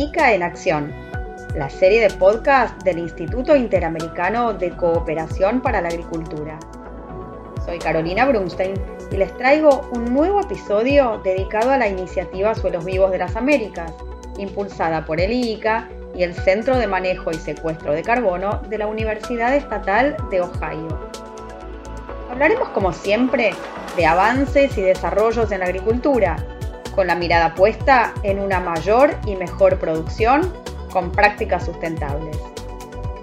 ICA en Acción, la serie de podcast del Instituto Interamericano de Cooperación para la Agricultura. Soy Carolina Brunstein y les traigo un nuevo episodio dedicado a la iniciativa Suelos Vivos de las Américas, impulsada por el ICA y el Centro de Manejo y Secuestro de Carbono de la Universidad Estatal de Ohio. Hablaremos como siempre de avances y desarrollos en la agricultura, con la mirada puesta en una mayor y mejor producción con prácticas sustentables.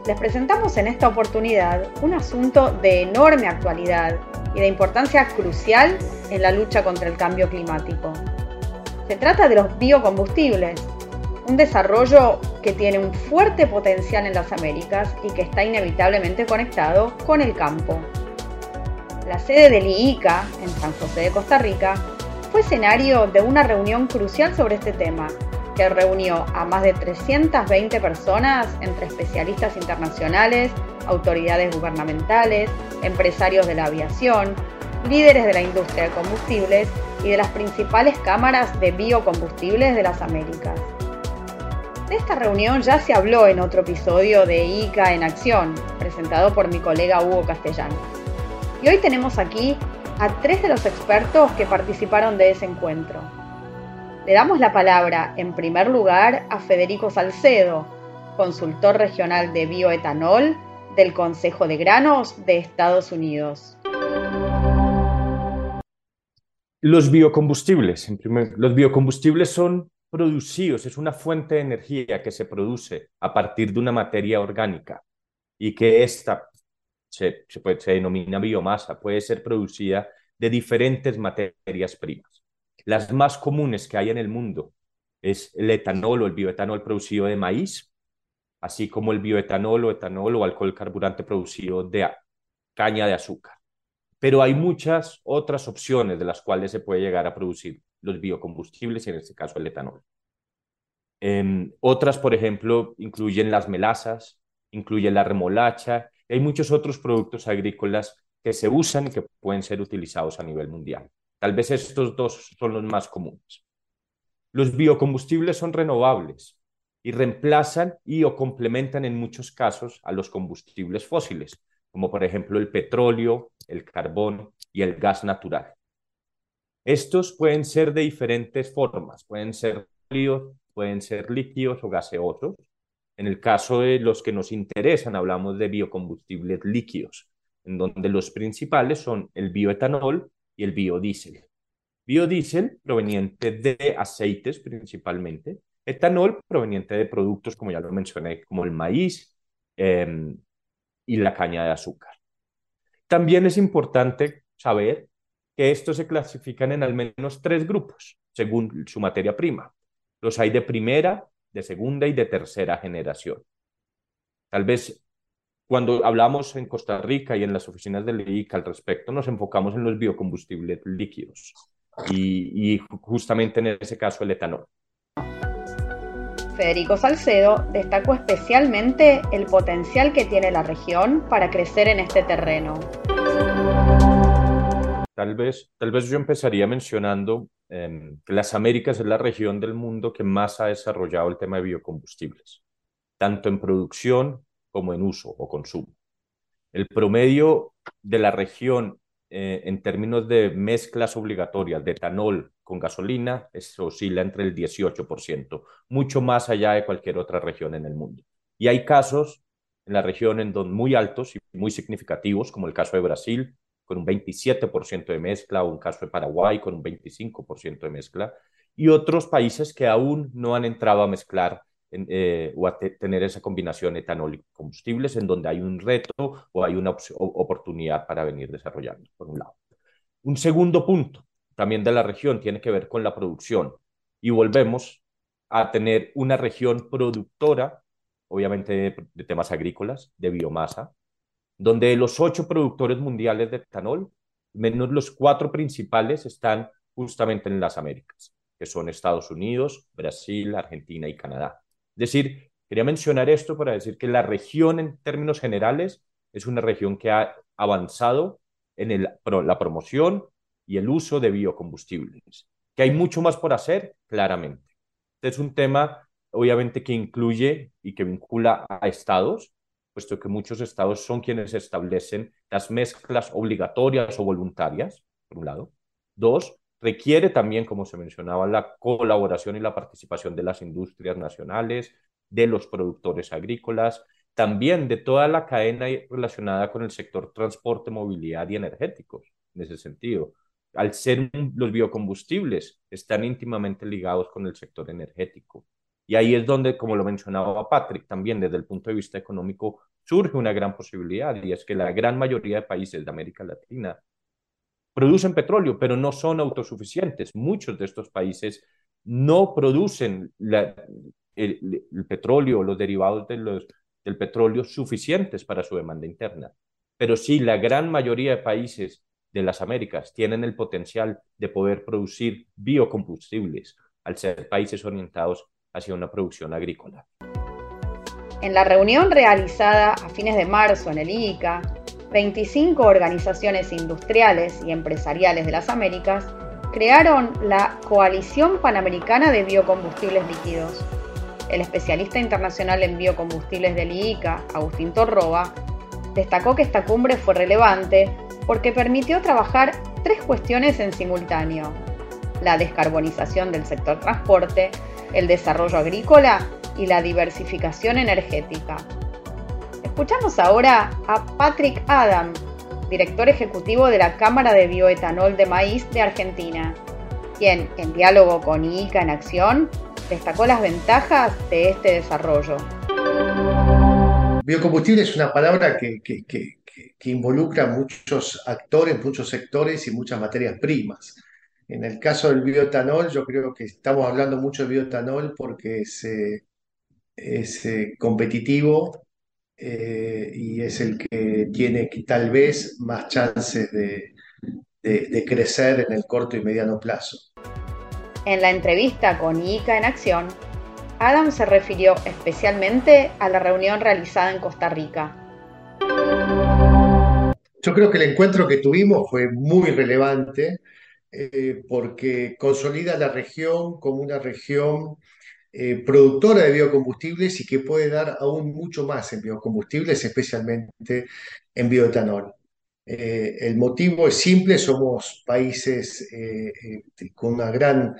Les presentamos en esta oportunidad un asunto de enorme actualidad y de importancia crucial en la lucha contra el cambio climático. Se trata de los biocombustibles, un desarrollo que tiene un fuerte potencial en las Américas y que está inevitablemente conectado con el campo. La sede del IICA, en San José de Costa Rica, fue escenario de una reunión crucial sobre este tema, que reunió a más de 320 personas entre especialistas internacionales, autoridades gubernamentales, empresarios de la aviación, líderes de la industria de combustibles y de las principales cámaras de biocombustibles de las Américas. De esta reunión ya se habló en otro episodio de ICA en Acción, presentado por mi colega Hugo Castellano. Y hoy tenemos aquí a tres de los expertos que participaron de ese encuentro. Le damos la palabra, en primer lugar, a Federico Salcedo, consultor regional de bioetanol del Consejo de Granos de Estados Unidos. Los biocombustibles. los biocombustibles son producidos, es una fuente de energía que se produce a partir de una materia orgánica y que esta se, se, denomina biomasa, puede ser producida de diferentes materias primas. Las más comunes que hay en el mundo es el etanol o el bioetanol producido de maíz, así como el bioetanol o etanol o alcohol carburante producido de caña de azúcar. Pero hay muchas otras opciones de las cuales se puede llegar a producir los biocombustibles y en este caso el etanol. Em, otras, por ejemplo, incluyen las melazas, incluyen la remolacha hay muchos otros productos agrícolas que se usan y que pueden ser utilizados a nivel mundial. Tal vez estos dos son los más comunes. Los biocombustibles son renovables y reemplazan y o complementan en muchos casos a los combustibles fósiles, como por ejemplo el petróleo, el carbón y el gas natural. Estos pueden ser de diferentes formas, pueden ser sólidos, pueden ser líquidos o gaseosos, en el caso de los que nos interesan, hablamos de biocombustibles líquidos, en donde los principales son el bioetanol y el biodiesel. Biodiesel proveniente de aceites principalmente, etanol proveniente de productos, como ya lo mencioné, como el maíz em, y la caña de azúcar. También es importante saber que estos se clasifican en al menos tres grupos, según su materia prima. Los hay de primera, de segunda y de tercera generación. Tal vez cuando hablamos en Costa Rica y en las oficinas del ICA al respecto, nos enfocamos en los biocombustibles líquidos y, y justamente en ese caso el etanol. Federico Salcedo destacó especialmente el potencial que tiene la región para crecer en este terreno. Tal vez, tal vez yo empezaría mencionando Em, que las Américas es la región del mundo que más ha desarrollado el tema de biocombustibles, tanto en producción como en uso o consumo. El promedio de la región eh, en términos de mezclas obligatorias de etanol con gasolina oscila entre el 18%, mucho más allá de cualquier otra región en el mundo. Y hay casos en la región en donde muy altos y muy significativos, como el caso de Brasil, con un 27% de mezcla, o un caso de Paraguay con un 25% de mezcla, y otros países que aún no han entrado a mezclar eh, o a tener esa combinación etanol y combustibles, en donde hay un reto o hay una oportunidad para venir desarrollando, por un lado. Un segundo punto también de la región tiene que ver con la producción, y volvemos a tener una región productora, obviamente de temas agrícolas, de biomasa, donde los ocho productores mundiales de etanol, menos los cuatro principales están justamente en las Américas, que son Estados Unidos, Brasil, Argentina y Canadá. Es decir, quería mencionar esto para decir que la región en términos generales es una región que ha avanzado en la promoción y el uso de biocombustibles. Que hay mucho más por hacer, claramente. Este es un tema obviamente que incluye y que vincula a estados, puesto que muchos estados son quienes establecen las mezclas obligatorias o voluntarias, por un lado. Dos, requiere también, como se mencionaba, la colaboración y la participación de las industrias nacionales, de los productores agrícolas, también de toda la cadena relacionada con el sector transporte, movilidad y energéticos, en ese sentido. Al ser los biocombustibles, están íntimamente ligados con el sector energético. Y ahí es donde, como lo mencionaba Patrick, también desde el punto de vista económico surge una gran posibilidad y es que la gran mayoría de países de América Latina producen petróleo, pero no son autosuficientes. Muchos de estos países no producen el, petróleo o los derivados del petróleo suficientes para su demanda interna. Pero sí, la gran mayoría de países de las Américas tienen el potencial de poder producir biocombustibles al ser países orientados hacia una producción agrícola. En la reunión realizada a fines de marzo en el IICA, 25 organizaciones industriales y empresariales de las Américas crearon la Coalición Panamericana de Biocombustibles Líquidos. El especialista internacional en biocombustibles del IICA, Agustín Torroba, destacó que esta cumbre fue relevante porque permitió trabajar tres cuestiones en simultáneo. La descarbonización del sector transporte, el desarrollo agrícola y la diversificación energética. Escuchamos ahora a Patrick Adam, director ejecutivo de la Cámara de Bioetanol de Maíz de Argentina, quien, en diálogo con ICA en Acción, destacó las ventajas de este desarrollo. Biocombustible es una palabra que, que involucra muchos actores, muchos sectores y muchas materias primas. En el caso del bioetanol, yo creo que estamos hablando mucho de bioetanol porque es, eh, competitivo eh, y es el que tiene tal vez más chances de, de, crecer en el corto y mediano plazo. En la entrevista con ICA en Acción, Adam se refirió especialmente a la reunión realizada en Costa Rica. Yo creo que el encuentro que tuvimos fue muy relevante eh, porque consolida la región como una región eh, productora de biocombustibles y que puede dar aún mucho más en biocombustibles, especialmente en bioetanol. Eh, el motivo es simple, somos países con una gran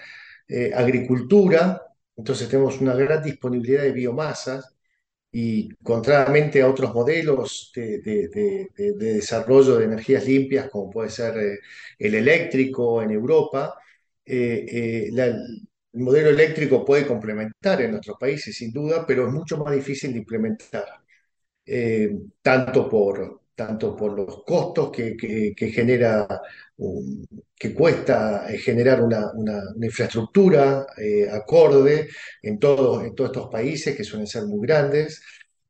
agricultura, entonces tenemos una gran disponibilidad de biomasas y contrariamente a otros modelos de, desarrollo de energías limpias, como puede ser eh, el eléctrico en Europa, eh, eh, el modelo eléctrico puede complementar en nuestros países, sin duda, pero es mucho más difícil de implementar, tanto por, tanto por los costos que, genera, que cuesta eh, generar una, infraestructura eh, acorde en, todos en todos estos países que suelen ser muy grandes.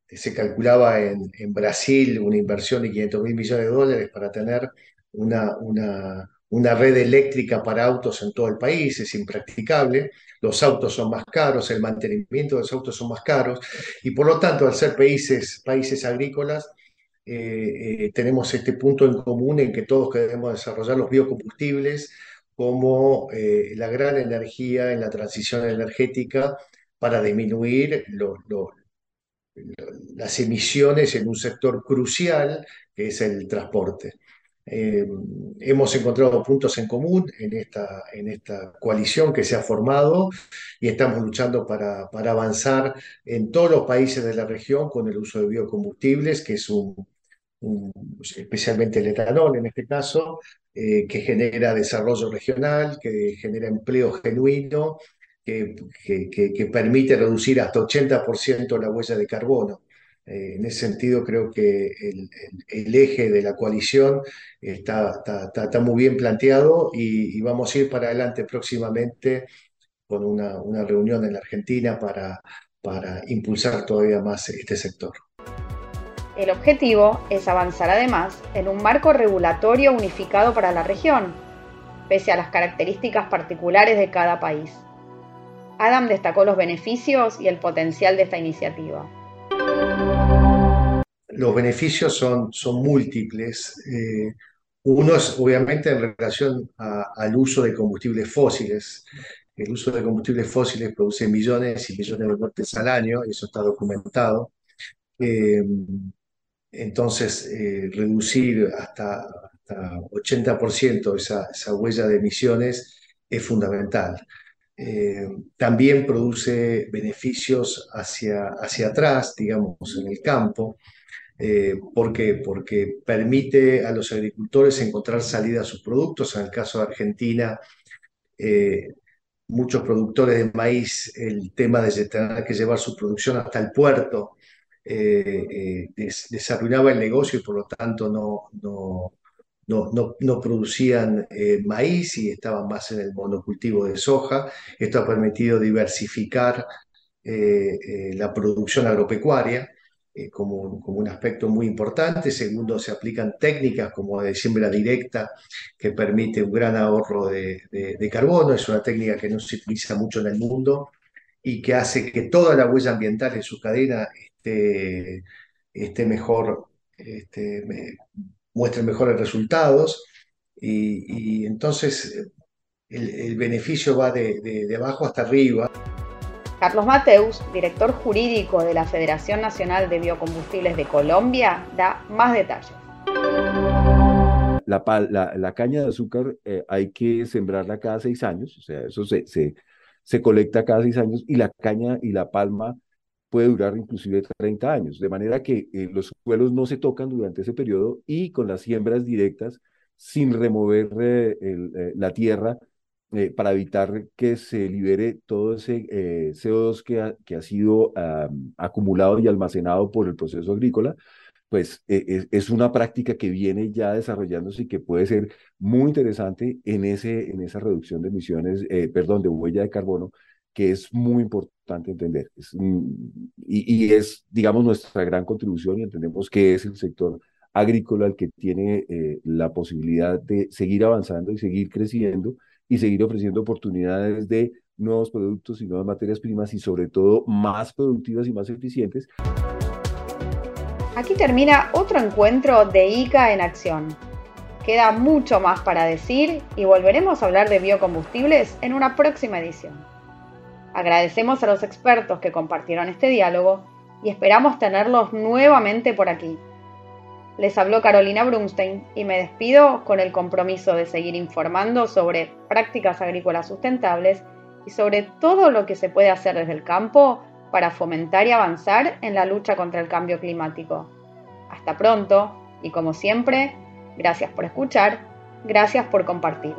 Se calculaba en, Brasil una inversión de 500 mil millones de dólares para tener una, una, una red eléctrica para autos en todo el país, es impracticable, los autos son más caros, el mantenimiento de los autos son más caros, y por lo tanto, al ser países, países agrícolas, eh, eh, tenemos este punto en común en que todos queremos desarrollar los biocombustibles como eh, la gran energía en la transición energética para disminuir las emisiones en un sector crucial que es el transporte. hemos encontrado puntos en común en esta, en esta coalición que se ha formado y estamos luchando para, para avanzar en todos los países de la región con el uso de biocombustibles, que es un, especialmente el etanol en este caso, eh, que genera desarrollo regional, que genera empleo genuino, que, que, permite reducir hasta 80% la huella de carbono. Eh, en ese sentido, creo que el, eje de la coalición está, está, muy bien planteado y, y, vamos a ir para adelante próximamente con una, una reunión en la Argentina para, para impulsar todavía más este sector. El objetivo es avanzar además en un marco regulatorio unificado para la región, pese a las características particulares de cada país. Adam destacó los beneficios y el potencial de esta iniciativa. Los beneficios son, son múltiples. Eh, uno es obviamente en relación al uso de combustibles fósiles. el uso de combustibles fósiles produce millones y millones de muertes al año, eso está documentado. Eh, entonces, eh, reducir hasta, hasta 80% esa, esa huella de emisiones es fundamental. Eh, también produce beneficios hacia, hacia atrás, digamos, en el campo. ¿Por qué? Porque permite a los agricultores encontrar salida a sus productos. En el caso de Argentina, muchos productores de maíz, el tema de tener que llevar su producción hasta el puerto eh, eh, desarrollaba el negocio y por lo tanto no, no, no, producían eh, maíz y estaban más en el monocultivo de soja. Esto ha permitido diversificar la producción agropecuaria. Como, como, un aspecto muy importante. Segundo, se aplican técnicas como de siembra directa que permite un gran ahorro de, de, carbono. Es una técnica que no se utiliza mucho en el mundo y que hace que toda la huella ambiental en su cadena esté, mejor, este, muestre mejores resultados y, entonces el, beneficio va de, abajo hasta arriba. Carlos Mateus, director jurídico de la Federación Nacional de Biocombustibles de Colombia, da más detalles. La, caña de azúcar eh, hay que sembrarla cada seis años, o sea, eso se, se, se, colecta cada seis años y la caña y la palma puede durar inclusive 30 años, de manera que eh, los suelos no se tocan durante ese periodo y con las siembras directas, sin remover eh, eh, la tierra, para evitar que se libere todo ese CO2 que ha, que ha sido acumulado y almacenado por el proceso agrícola, pues es, una práctica que viene ya desarrollándose y que puede ser muy interesante en, ese, en esa reducción de emisiones, perdón, de huella de carbono, que es muy importante entender. y, es, digamos, nuestra gran contribución y entendemos que es el sector agrícola el que tiene eh, la posibilidad de seguir avanzando y seguir creciendo y seguir ofreciendo oportunidades de nuevos productos y nuevas materias primas y sobre todo más productivas y más eficientes. Aquí termina otro encuentro de ICA en acción. Queda mucho más para decir y volveremos a hablar de biocombustibles en una próxima edición. Agradecemos a los expertos que compartieron este diálogo y esperamos tenerlos nuevamente por aquí. Les habló Carolina Brunstein y me despido con el compromiso de seguir informando sobre prácticas agrícolas sustentables y sobre todo lo que se puede hacer desde el campo para fomentar y avanzar en la lucha contra el cambio climático. Hasta pronto y como siempre, gracias por escuchar, gracias por compartir.